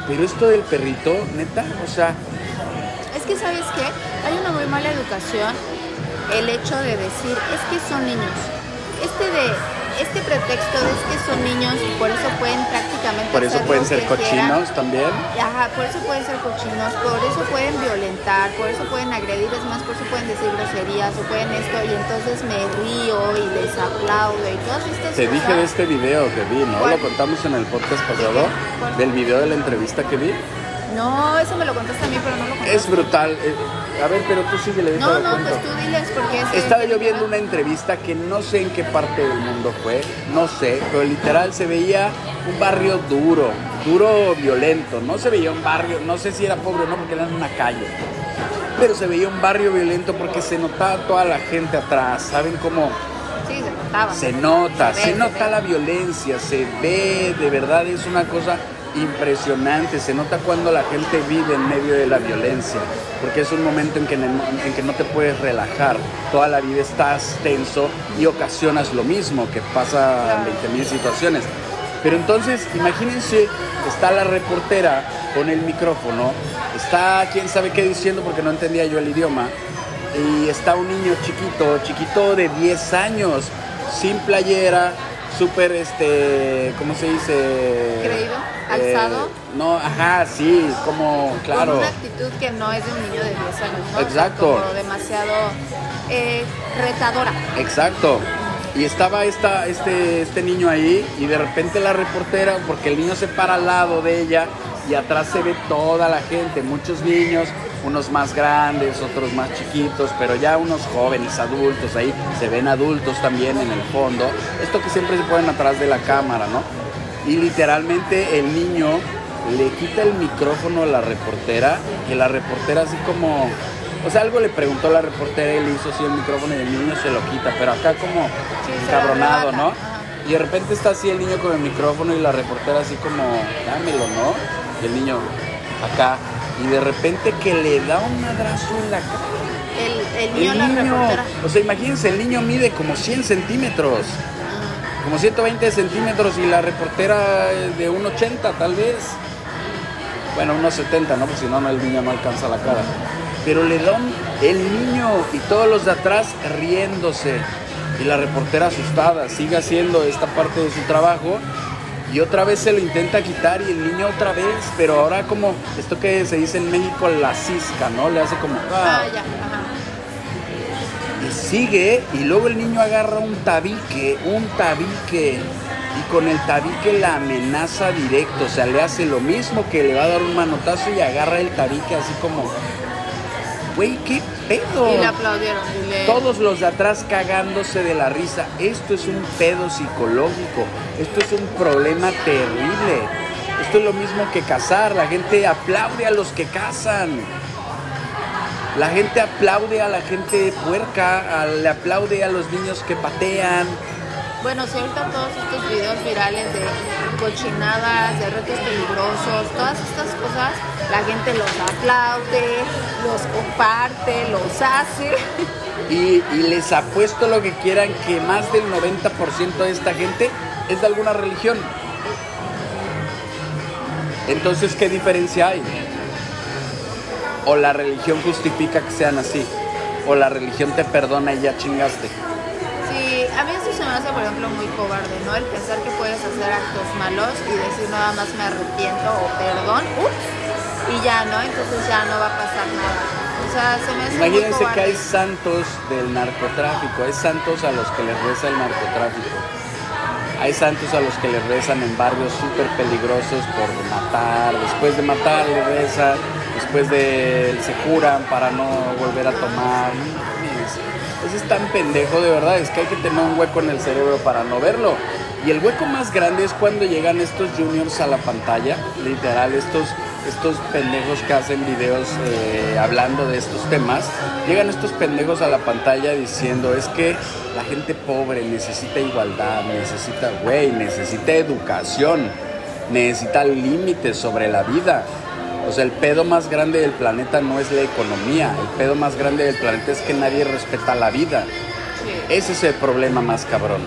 Pero esto del perrito, neta, o sea... Es que, ¿sabes qué? Hay una muy mala educación el hecho de decir, es que son niños. Este de este pretexto es que son niños y por eso pueden prácticamente por eso hacer pueden lo ser que cochinos quieran. también Ajá, por eso pueden ser cochinos, por eso pueden violentar, por eso pueden agredir, es más, por eso pueden decir groserías o pueden esto y entonces me río y les aplaudo y todas estas te cosas. dije de este video que vi no ¿Cuál? lo contamos en el podcast pasado ¿Cuál? del video de la entrevista que vi No, eso me lo contaste a mí, pero no lo contaste. es brutal eh, a ver pero tú No, déjalo no, cuento. pues tú diles porque es Estaba yo viendo una entrevista que no sé en qué parte del mundo fue, no sé, pero literal se veía un barrio duro, duro violento, no se veía un barrio, no sé si era pobre o no porque era en una calle, pero se veía un barrio violento porque se notaba toda la gente atrás, ¿saben cómo? Sí, se notaba. Se nota, Se nota se la violencia, se ve, de verdad es una cosa impresionante, se nota cuando la gente vive en medio de la violencia, porque es un momento en que, en que no te puedes relajar, toda la vida estás tenso y ocasionas lo mismo, que pasa en 20.000 situaciones. Pero entonces, imagínense, está la reportera con el micrófono, está quién sabe qué diciendo porque no entendía yo el idioma, y está un niño chiquito, chiquito de 10 años, sin playera, súper, este, ¿cómo se dice? Creído, Eh, alzado. no, ajá, sí, como, claro. Con una actitud que no es de un niño de 10 años, ¿no? O sea, Exacto. como demasiado eh, retadora. Exacto. Y estaba esta, este, este niño ahí y de repente la reportera, porque el niño se para al lado de ella y atrás se ve toda la gente, muchos niños, unos más grandes, otros más chiquitos, pero ya unos jóvenes, adultos ahí, se ven adultos también en el fondo. Esto que siempre se ponen atrás de la cámara, ¿no? Y literalmente el niño le quita el micrófono a la reportera y la reportera así como... O sea, algo le preguntó a la reportera y le hizo así el micrófono y el niño se lo quita, pero acá como encabronado, ¿no? Y de repente está así el niño con el micrófono y la reportera así como, dámelo, ¿no? Y el niño acá. Y de repente que le da un madrazo en la cara. El, el niño, El la niño, reportera. o sea, imagínense, el niño mide como 100 centímetros, como 120 centímetros y la reportera es de 1,80 tal vez. Bueno, 1,70, ¿no? Porque si no, no, el niño no alcanza la cara. Pero le da un- el niño y todos los de atrás riéndose. Y la reportera asustada, sigue haciendo esta parte de su trabajo. Y otra vez se lo intenta quitar y el niño otra vez, pero ahora como esto que se dice en México, la cisca, ¿no? Le hace como... Ah, ya, ajá. Y sigue y luego el niño agarra un tabique, un tabique. Y con el tabique la amenaza directo, o sea, le hace lo mismo que le va a dar un manotazo y agarra el tabique así como, güey, ¿qué pedo? Y le aplaudieron. y le- Todos los de atrás cagándose de la risa. Esto es un pedo psicológico. Esto es un problema terrible. Esto es lo mismo que cazar. La gente aplaude a los que cazan. La gente aplaude a la gente puerca. a- le aplaude a los niños que patean. Bueno, si ahorita todos estos videos virales de cochinadas, de retos peligrosos, todas estas cosas, la gente los aplaude, los comparte, los hace. Y, y les apuesto lo que quieran que más del 90% de esta gente es de alguna religión. Entonces, ¿qué diferencia hay? O la religión justifica que sean así. O la religión te perdona y ya chingaste. A mí eso se me hace, por ejemplo, muy cobarde, ¿no? El pensar que puedes hacer actos malos y decir nada más me arrepiento o perdón, ups, y ya, ¿no? Entonces ya no va a pasar nada. O sea, se me hace muy Imagínense que hay santos del narcotráfico, hay santos a los que les reza el narcotráfico. Hay santos a los que les rezan en barrios súper peligrosos por matar, después de matar le rezan, después de se curan para no volver a tomar. Tan pendejo de verdad, es que hay que tener un hueco en el cerebro para no verlo. Y el hueco más grande es cuando llegan estos juniors a la pantalla, literal, estos, estos pendejos que hacen videos eh, hablando de estos temas. Llegan estos pendejos a la pantalla diciendo, es que la gente pobre necesita igualdad, necesita, güey, necesita educación, necesita límites sobre la vida. O sea, el pedo más grande del planeta no es la economía, el pedo más grande del planeta es que nadie respeta la vida. Sí. Ese es el problema más cabrón.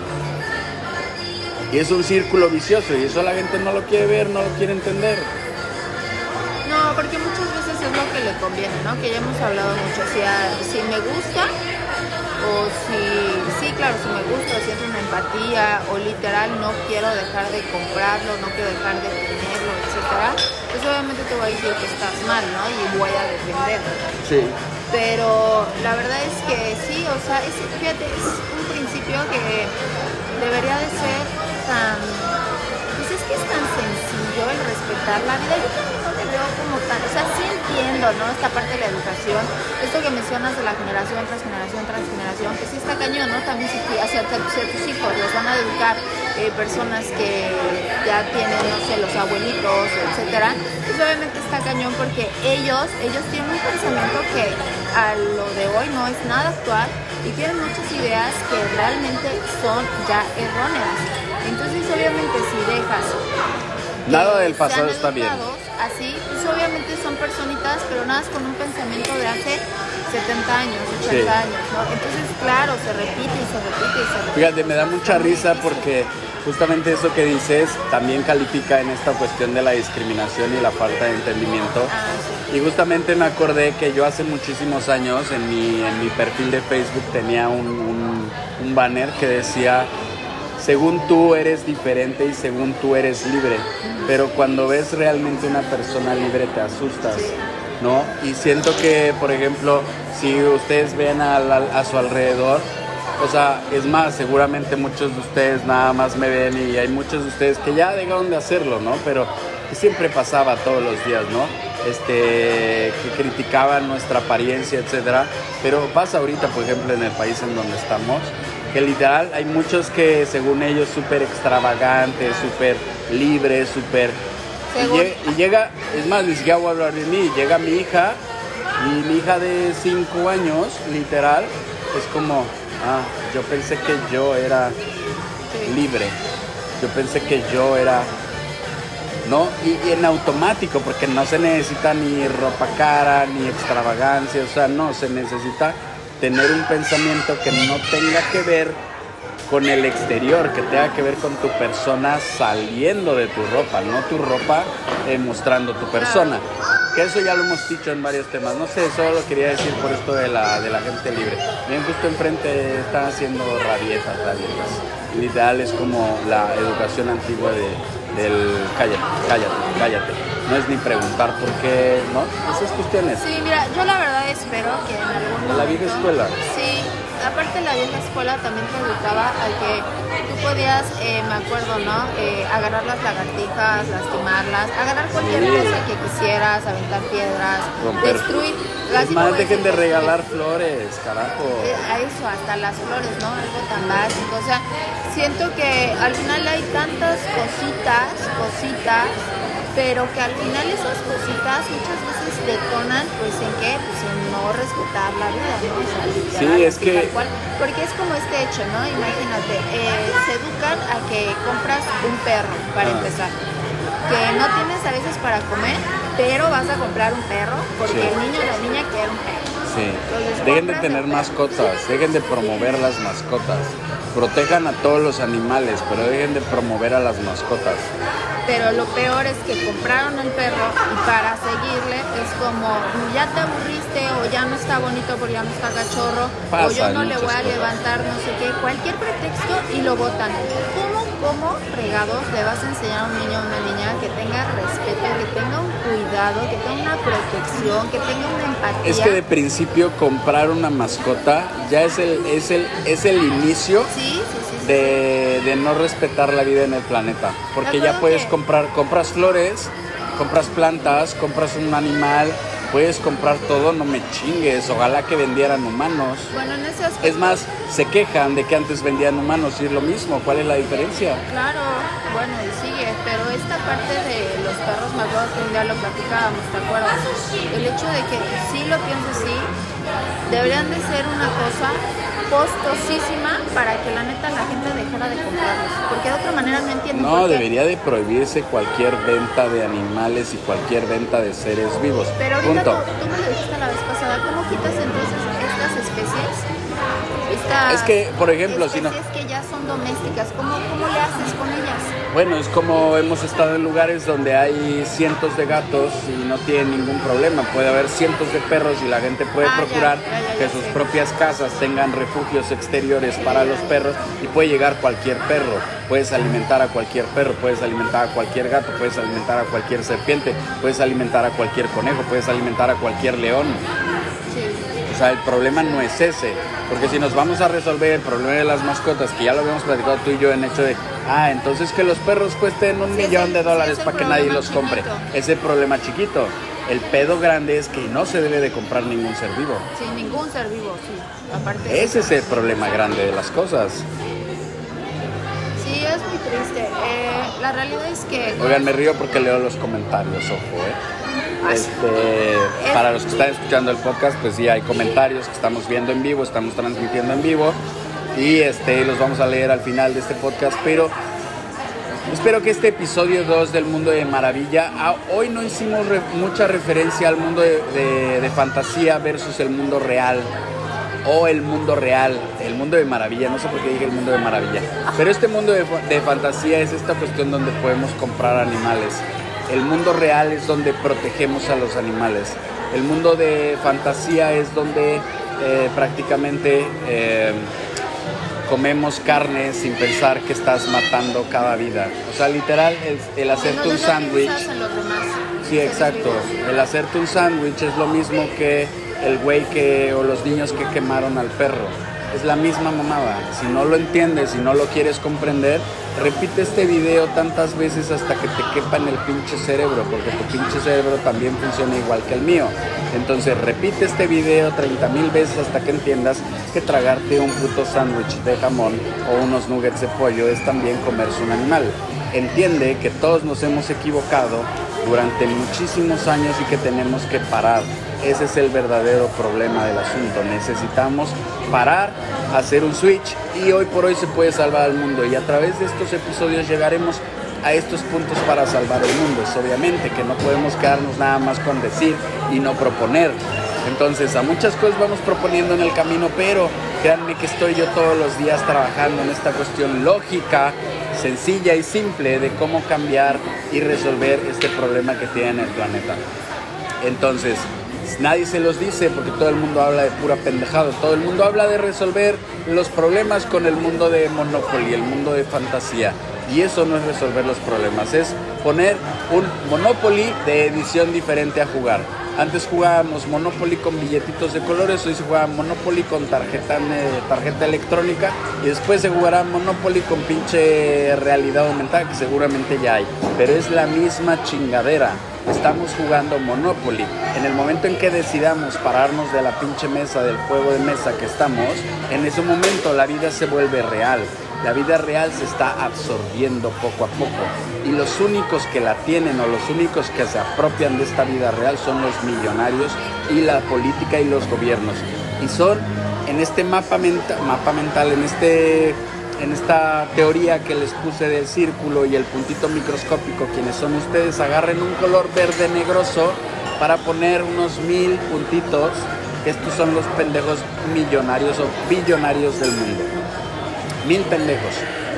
Y es un círculo vicioso y eso la gente no lo quiere ver, no lo quiere entender. No, porque muchas veces es lo que le conviene, ¿no? Que ya hemos hablado mucho. Si, a- si me gusta, o si, sí, claro, si me gusta, siento una empatía, o literal no quiero dejar de comprarlo, no quiero dejar de tenerlo, etcétera, pues obviamente te voy a decir que estás mal, ¿no? Y voy a defenderlo. Sí. Pero la verdad es que sí, o sea, es, fíjate, es un principio que debería de ser tan, pues es que es tan sencillo el respetar la vida. Yo veo como tan, o sea, sí entiendo, ¿no? Esta parte de la educación, esto que mencionas de la generación tras generación tras generación, que sí está cañón, ¿no? También si hacia t- ciertos hijos los van a educar eh, personas que ya tienen, no sé, los abuelitos, etcétera, pues obviamente está cañón porque ellos, ellos tienen un pensamiento que a lo de hoy no es nada actual y tienen muchas ideas que realmente son ya erróneas. Entonces, obviamente, si dejas Nada del pasado está bien. Así, pues obviamente son personitas, pero nada más con un pensamiento de hace 70 años, 80 Sí. años, ¿no? Entonces, claro, se repite y se repite y se repite. Fíjate, me da mucha risa porque justamente eso que dices también califica en esta cuestión de la discriminación y la falta de entendimiento. Ah, sí. Y justamente me acordé que yo hace muchísimos años en mi, en mi perfil de Facebook tenía un, un- un banner que decía, según tú eres diferente y según tú eres libre, pero cuando ves realmente una persona libre te asustas, ¿no? Y siento que, por ejemplo, si ustedes ven al- al- a su alrededor, o sea, es más, seguramente muchos de ustedes nada más me ven y hay muchos de ustedes que ya dejaron de hacerlo, ¿no? Pero que siempre pasaba todos los días, ¿no? Este, que criticaban nuestra apariencia, etcétera. Pero pasa ahorita, por ejemplo, en el país en donde estamos, que literal hay muchos que según ellos súper extravagantes, súper libres, súper... Y, llega, es más, ni siquiera voy a hablar de mí, llega mi hija y mi hija de 5 años, literal, es como, ah, yo pensé que yo era libre, yo pensé que yo era, ¿no? Y, y en automático, porque no se necesita ni ropa cara, ni extravagancia, o sea, no, se necesita tener un pensamiento que no tenga que ver con el exterior, que tenga que ver con tu persona saliendo de tu ropa, no tu ropa eh, mostrando tu persona. Que eso ya lo hemos dicho en varios temas. No sé, solo lo quería decir por esto de la, de la gente libre. Bien, justo enfrente están haciendo rabietas, rabietas. Literal es como la educación antigua de, del cállate, cállate, cállate. No es ni preguntar por qué, ¿no? Esas cuestiones. Sí, mira, yo la verdad espero que en algún De la vieja momento- escuela. Sí, aparte la vieja escuela también te educaba al que tú podías, eh, me acuerdo, ¿no? Eh, agarrar las lagartijas, lastimarlas, agarrar cualquier Sí. cosa que quisieras, aventar piedras, Romper. destruir. Es más, dejen de regalar flores, carajo. eh, a eso, hasta las flores, ¿no? Algo tan básico. O sea, siento que al final hay tantas cositas, cositas, pero que al final esas cositas muchas veces detonan, pues en qué? Pues en no respetar la vida, ¿no? O sea, literal, Sí, es que- cual. Porque es como este hecho, ¿no? Imagínate, eh, se educan a que compras un perro, para Ah. empezar. Que no tienes a veces para comer, pero vas a comprar un perro porque Sí. el niño o la niña quiere un perro. Sí. Entonces, Dejen de tener mascotas, dejen de promover las mascotas. Protejan a todos los animales, pero dejen de promover a las mascotas. Pero lo peor es que compraron el perro y para seguirle es como ya te aburriste o ya no está bonito porque ya no está cachorro o yo no le voy a levantar no sé qué, cualquier pretexto y lo botan. ¿Cómo, cómo fregados le vas a enseñar a un niño o una niña que tenga respeto, que tenga un cuidado, que tenga una protección, que tenga una empatía? Es que de principio comprar una mascota ya es el, es el, es el inicio. Sí. De, de no respetar la vida en el planeta. Porque ya puedes comprar, compras flores, compras plantas, compras un animal, puedes comprar todo, no me chingues. Ojalá que vendieran humanos. Bueno, en ese aspecto. Es más, se quejan de que antes vendían humanos y es lo mismo. ¿Cuál es la diferencia? Claro, bueno, y sigue, pero esta parte de los perros, me acuerdo que un día lo platicábamos, ¿te acuerdas? El hecho de que sí lo pienso así, deberían de ser una cosa costosísima para que la neta la gente dejara de comprarlos, porque de otra manera no entiendo No, por qué. debería de prohibirse cualquier venta de animales y cualquier venta de seres vivos. Pero ahorita tú, Punto. tú me lo dijiste la vez pasada, ¿cómo quitas entonces? Estas Es que, por ejemplo, si no- que ya son domésticas, ¿cómo, ¿cómo le haces con ellas? Bueno, es como hemos estado en lugares donde hay cientos de gatos y no tienen ningún problema. Puede haber cientos de perros y la gente puede Ah, procurar ya, ya, ya que sus propias casas tengan refugios exteriores para los perros y puede llegar cualquier perro. Puedes alimentar a cualquier perro, puedes alimentar a cualquier gato, puedes alimentar a cualquier serpiente, puedes alimentar a cualquier conejo, puedes alimentar a cualquier león. Sí. O sea, el problema no es ese. Porque si nos vamos a resolver el problema de las mascotas, que ya lo habíamos platicado tú y yo en hecho de, ah, entonces que los perros cuesten un Sí, millón de sí, dólares para que nadie los compre. chiquito. Ese problema chiquito. El pedo grande es que no se debe de comprar ningún ser vivo. Sin ningún ser vivo, sí. Aparte Ese es el problema grande de las cosas. Sí, es muy triste. Eh, la realidad es que... Oigan, me río porque leo los comentarios, ojo, ¿eh? Este, para los que están escuchando el podcast, pues sí hay comentarios que estamos viendo en vivo, estamos transmitiendo en vivo y este los vamos a leer al final de este podcast, pero espero que este episodio 2 del mundo de maravilla, ah, hoy no hicimos mucha referencia al mundo de, fantasía versus el mundo real o el mundo real, el mundo de maravilla, no sé por qué dije el mundo de maravilla, pero este mundo de, de fantasía es esta cuestión donde podemos comprar animales. El mundo real es donde protegemos a los animales. El mundo de fantasía es donde eh, prácticamente eh, comemos carne sin pensar que estás matando cada vida. O sea, literal, el, el hacerte un sándwich. Sí, exacto. El hacerte un sándwich es lo mismo que el güey que o los niños que quemaron al perro. Es la misma mamada. Si no lo entiendes, si no lo quieres comprender, repite este video tantas veces hasta que te quepa en el pinche cerebro, porque tu pinche cerebro también funciona igual que el mío. Entonces repite este video 30 mil veces hasta que entiendas que tragarte un puto sándwich de jamón o unos nuggets de pollo es también comerse un animal. Entiende que todos nos hemos equivocado durante muchísimos años y que tenemos que parar. Ese es el verdadero problema del asunto. Necesitamos parar, hacer un switch y hoy por hoy se puede salvar al mundo. Y a través de estos episodios llegaremos a estos puntos para salvar el mundo. Es obviamente que no podemos quedarnos nada más con decir y no proponer. Entonces a muchas cosas vamos proponiendo en el camino, pero créanme que estoy yo todos los días trabajando en esta cuestión lógica, sencilla y simple de cómo cambiar y resolver este problema que tiene el planeta. Entonces, nadie se los dice porque todo el mundo habla de pura pendejada. Todo el mundo habla de resolver los problemas con el mundo de Monopoly, el mundo de fantasía. Y eso no es resolver los problemas, es poner un Monopoly de edición diferente a jugar. Antes jugábamos Monopoly con billetitos de colores, hoy se juega Monopoly con tarjeta, eh, tarjeta electrónica y después se jugará Monopoly con pinche realidad aumentada que seguramente ya hay. Pero es la misma chingadera. Estamos jugando Monopoly. En el momento en que decidamos pararnos de la pinche mesa del juego de mesa que estamos, en ese momento la vida se vuelve real. La vida real se está absorbiendo poco a poco. Y los únicos que la tienen o los únicos que se apropian de esta vida real son los millonarios y la política y los gobiernos. Y son en este mapa, mapa mental, en este en esta teoría que les puse del círculo y el puntito microscópico, quienes son ustedes, agarren un color verde negroso para poner unos mil puntitos, estos son los pendejos millonarios o billonarios del mundo. Mil pendejos.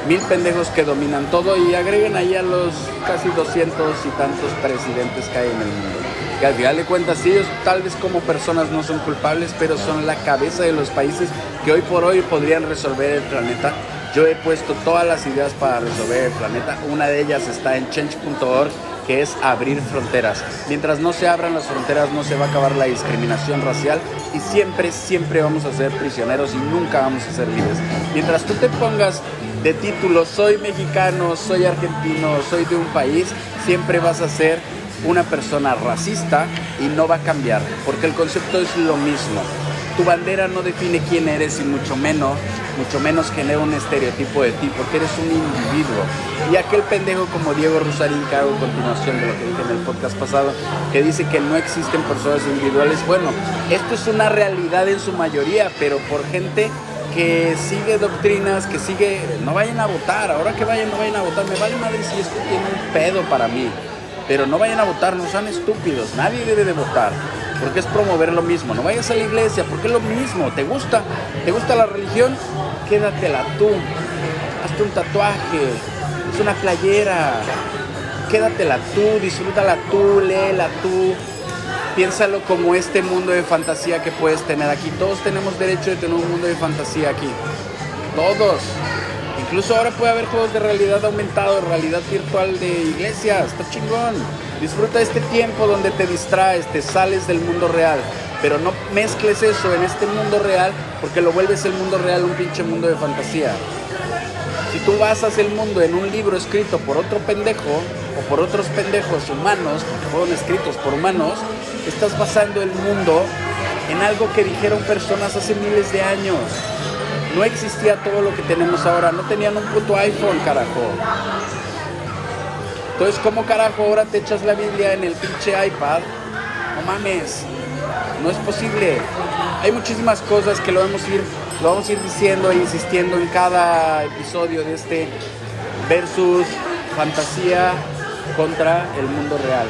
mil pendejos que dominan todo y agreguen ahí a los casi 200 y tantos presidentes que hay en el mundo. Que al final de cuentas ellos tal vez como personas no son culpables, pero son la cabeza de los países que hoy por hoy podrían resolver el planeta. Yo he puesto todas las ideas para resolver el planeta. Una de ellas está en change.org que es abrir fronteras. Mientras no se abran las fronteras no se va a acabar la discriminación racial y siempre, siempre vamos a ser prisioneros y nunca vamos a ser libres. Mientras tú te pongas de título, soy mexicano, soy argentino, soy de un país, siempre vas a ser una persona racista y no va a cambiar, porque el concepto es lo mismo. Tu bandera no define quién eres y mucho menos, mucho menos genera un estereotipo de ti, porque eres un individuo. Y aquel pendejo como Diego Rosarín, que hago continuación de lo que dije en el podcast pasado, que dice que no existen personas individuales. Bueno, esto es una realidad en su mayoría, pero por gente que sigue doctrinas, que sigue, no vayan a votar, ahora que vayan, no vayan a votar, me vale madre si esto tiene un pedo para mí, pero no vayan a votar, no sean estúpidos, nadie debe de votar, porque es promover lo mismo, no vayas a la iglesia, porque es lo mismo, ¿te gusta? ¿Te gusta la religión? Quédatela tú, hazte un tatuaje, es una playera, quédatela tú, disfrútala tú, léela tú, piénsalo como este mundo de fantasía que puedes tener aquí. Todos tenemos derecho de tener un mundo de fantasía aquí. Todos. Incluso ahora puede haber juegos de realidad aumentado, realidad virtual de iglesias. Está chingón. Disfruta este tiempo donde te distraes, te sales del mundo real. Pero no mezcles eso en este mundo real porque lo vuelves el mundo real un pinche mundo de fantasía. Si tú basas el mundo en un libro escrito por otro pendejo o por otros pendejos humanos, que fueron escritos por humanos, estás basando el mundo en algo que dijeron personas hace miles de años. No existía todo lo que tenemos ahora, no tenían un puto iPhone, carajo. Entonces, ¿cómo carajo ahora te echas la Biblia en el pinche iPad? No mames, no es posible. Hay muchísimas cosas que lo vamos a ir, lo vamos a ir diciendo e insistiendo en cada episodio de este versus fantasía contra el mundo real.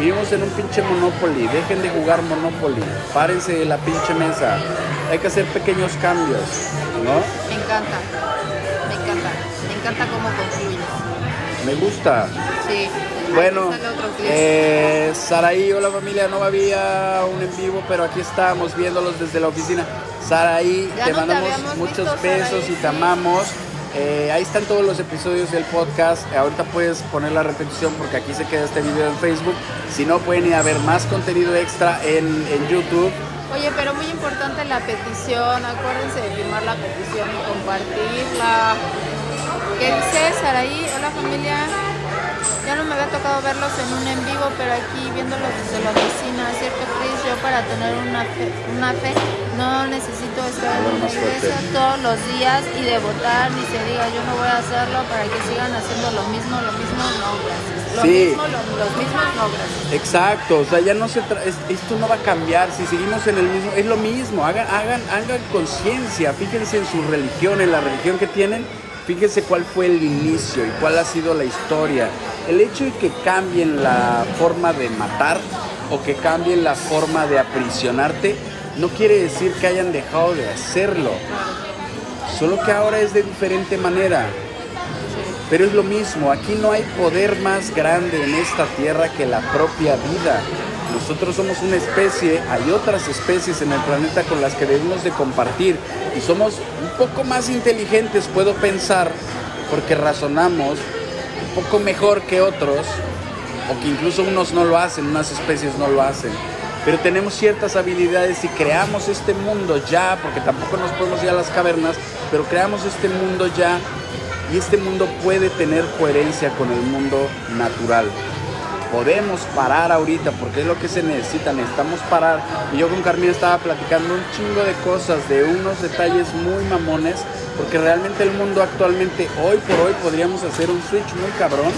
Vivimos en un pinche Monopoly, dejen de jugar Monopoly, párense de la pinche mesa, hay que hacer pequeños cambios, ¿no? Me encanta, me encanta, me encanta cómo. Me gusta. Sí. Bueno, eh, Saraí, hola familia, no había un en vivo, pero aquí estábamos viéndolos desde la oficina. Saraí, te mandamos muchos visto, besos y te sí. amamos. Eh, ahí están todos los episodios del podcast. Ahorita puedes poner la repetición porque aquí se queda este video en Facebook. Si no, pueden ir a ver más contenido extra en, en YouTube. Oye, pero muy importante la petición, acuérdense de firmar la petición y compartirla. ¿Qué dice Saraí? Hola familia. Ya no me había tocado verlos en un en vivo, pero aquí viéndolos desde la oficina, ¿cierto Chris? Yo para tener una fe, una fe no necesito estar en una iglesia todos los días y de votar, ni se diga yo no voy a hacerlo para que sigan haciendo lo mismo, lo mismo, no gracias. Lo Sí. mismo, lo- los mismos, no gracias. Exacto, o sea, ya no se tra- es- esto no va a cambiar, si seguimos en el mismo, es lo mismo, hagan, hagan, hagan conciencia, fíjense en su religión, en la religión que tienen, fíjense cuál fue el inicio y cuál ha sido la historia. El hecho de que cambien la forma de matar o que cambien la forma de aprisionarte, no quiere decir que hayan dejado de hacerlo, solo que ahora es de diferente manera. Pero es lo mismo, aquí no hay poder más grande en esta tierra que la propia vida. Nosotros somos una especie, hay otras especies en el planeta con las que debemos de compartir y somos un poco más inteligentes, puedo pensar, porque razonamos un poco mejor que otros, o que incluso unos no lo hacen, unas especies no lo hacen. Pero tenemos ciertas habilidades y creamos este mundo ya, porque tampoco nos podemos ir a las cavernas, pero creamos este mundo ya y este mundo puede tener coherencia con el mundo natural. Podemos parar ahorita porque es lo que se necesita, necesitamos parar. Y yo con Carmina estaba platicando un chingo de cosas, de unos detalles muy mamones, porque realmente el mundo actualmente, hoy por hoy, podríamos hacer un switch muy cabrón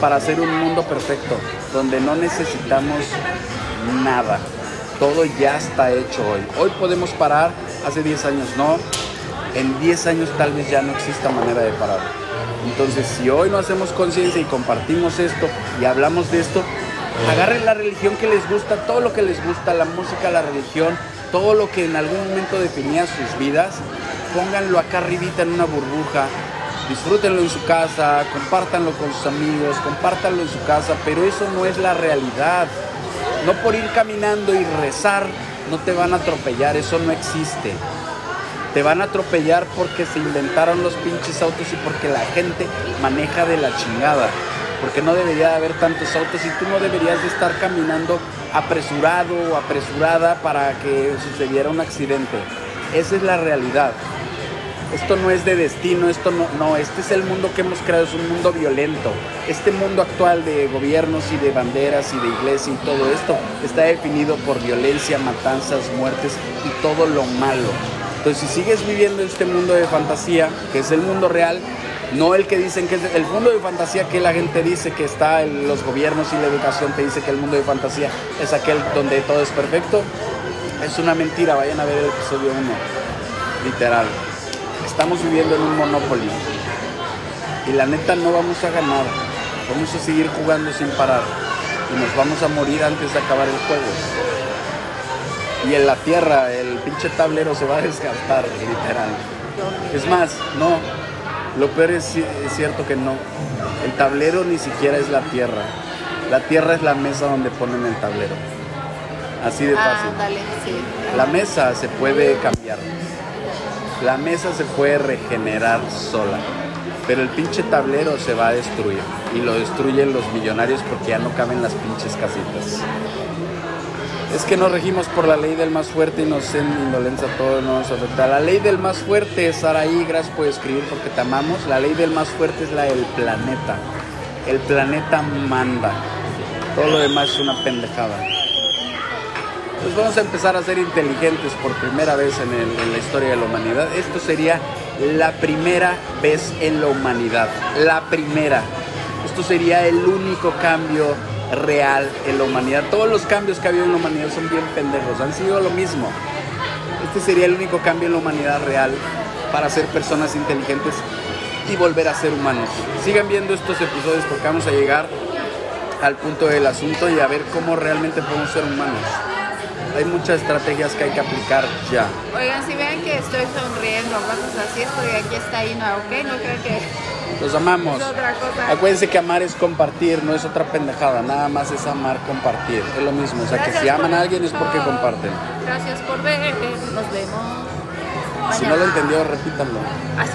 para hacer un mundo perfecto, donde no necesitamos nada. Todo ya está hecho hoy. Hoy podemos parar, hace 10 años no. En 10 años tal vez ya no exista manera de parar. Entonces, si hoy no hacemos conciencia y compartimos esto y hablamos de esto, agarren la religión que les gusta, todo lo que les gusta, la música, la religión, todo lo que en algún momento definía sus vidas, pónganlo acá arribita en una burbuja disfrútenlo en su casa, compártanlo con sus amigos, compártanlo en su casa, pero eso no es la realidad. No por ir caminando y rezar no te van a atropellar, eso no existe. Te van a atropellar porque se inventaron los pinches autos y porque la gente maneja de la chingada. Porque no debería de haber tantos autos y tú no deberías de estar caminando apresurado o apresurada para que sucediera un accidente. Esa es la realidad. Esto no es de destino, esto no, no, este es el mundo que hemos creado, es un mundo violento. Este mundo actual de gobiernos y de banderas y de iglesia y todo esto está definido por violencia, matanzas, muertes y todo lo malo. Entonces, si sigues viviendo este mundo de fantasía, que es el mundo real, no el que dicen que es el mundo de fantasía que la gente dice que está en los gobiernos y la educación te dice que el mundo de fantasía es aquel donde todo es perfecto, es una mentira. Vayan a ver el episodio 1, literal. Estamos viviendo en un monopoly y la neta no vamos a ganar. Vamos a seguir jugando sin parar y nos vamos a morir antes de acabar el juego. Y en la tierra el pinche tablero se va a desgastar, literal. Es más, no. Lo peor es, es cierto que no. El tablero ni siquiera es la tierra. La tierra es la mesa donde ponen el tablero. Así de fácil. Ah, dale, sí. La mesa se puede cambiar. La mesa se puede regenerar sola. Pero el pinche tablero se va a destruir. Y lo destruyen los millonarios porque ya no caben las pinches casitas. Es que nos regimos por la ley del más fuerte y nos en indolencia todo nos afecta. La ley del más fuerte, Saraí, gracias por escribir porque te amamos. La ley del más fuerte es la del planeta. El planeta manda. Todo lo demás es una pendejada. Pues vamos a empezar a ser inteligentes por primera vez en la historia de la humanidad. Esto sería la primera vez en la humanidad. La primera. Esto sería el único cambio real en la humanidad. Todos los cambios que ha habido en la humanidad son bien pendejos. Han sido lo mismo. Este sería el único cambio en la humanidad real para ser personas inteligentes y volver a ser humanos. Sigan viendo estos episodios porque vamos a llegar al punto del asunto y a ver cómo realmente podemos ser humanos. Hay muchas estrategias que hay que aplicar ya. Oigan, si ven que estoy sonriendo cosas así, es porque aquí está Ina, ¿ok? No creo que Los amamos. es otra cosa. Acuérdense que amar es compartir, no es otra pendejada. Nada más es amar, compartir. Es lo mismo. O sea, que si aman a alguien es porque comparten. Gracias por ver. Nos vemos. Si no lo entendió, repítanlo. Así.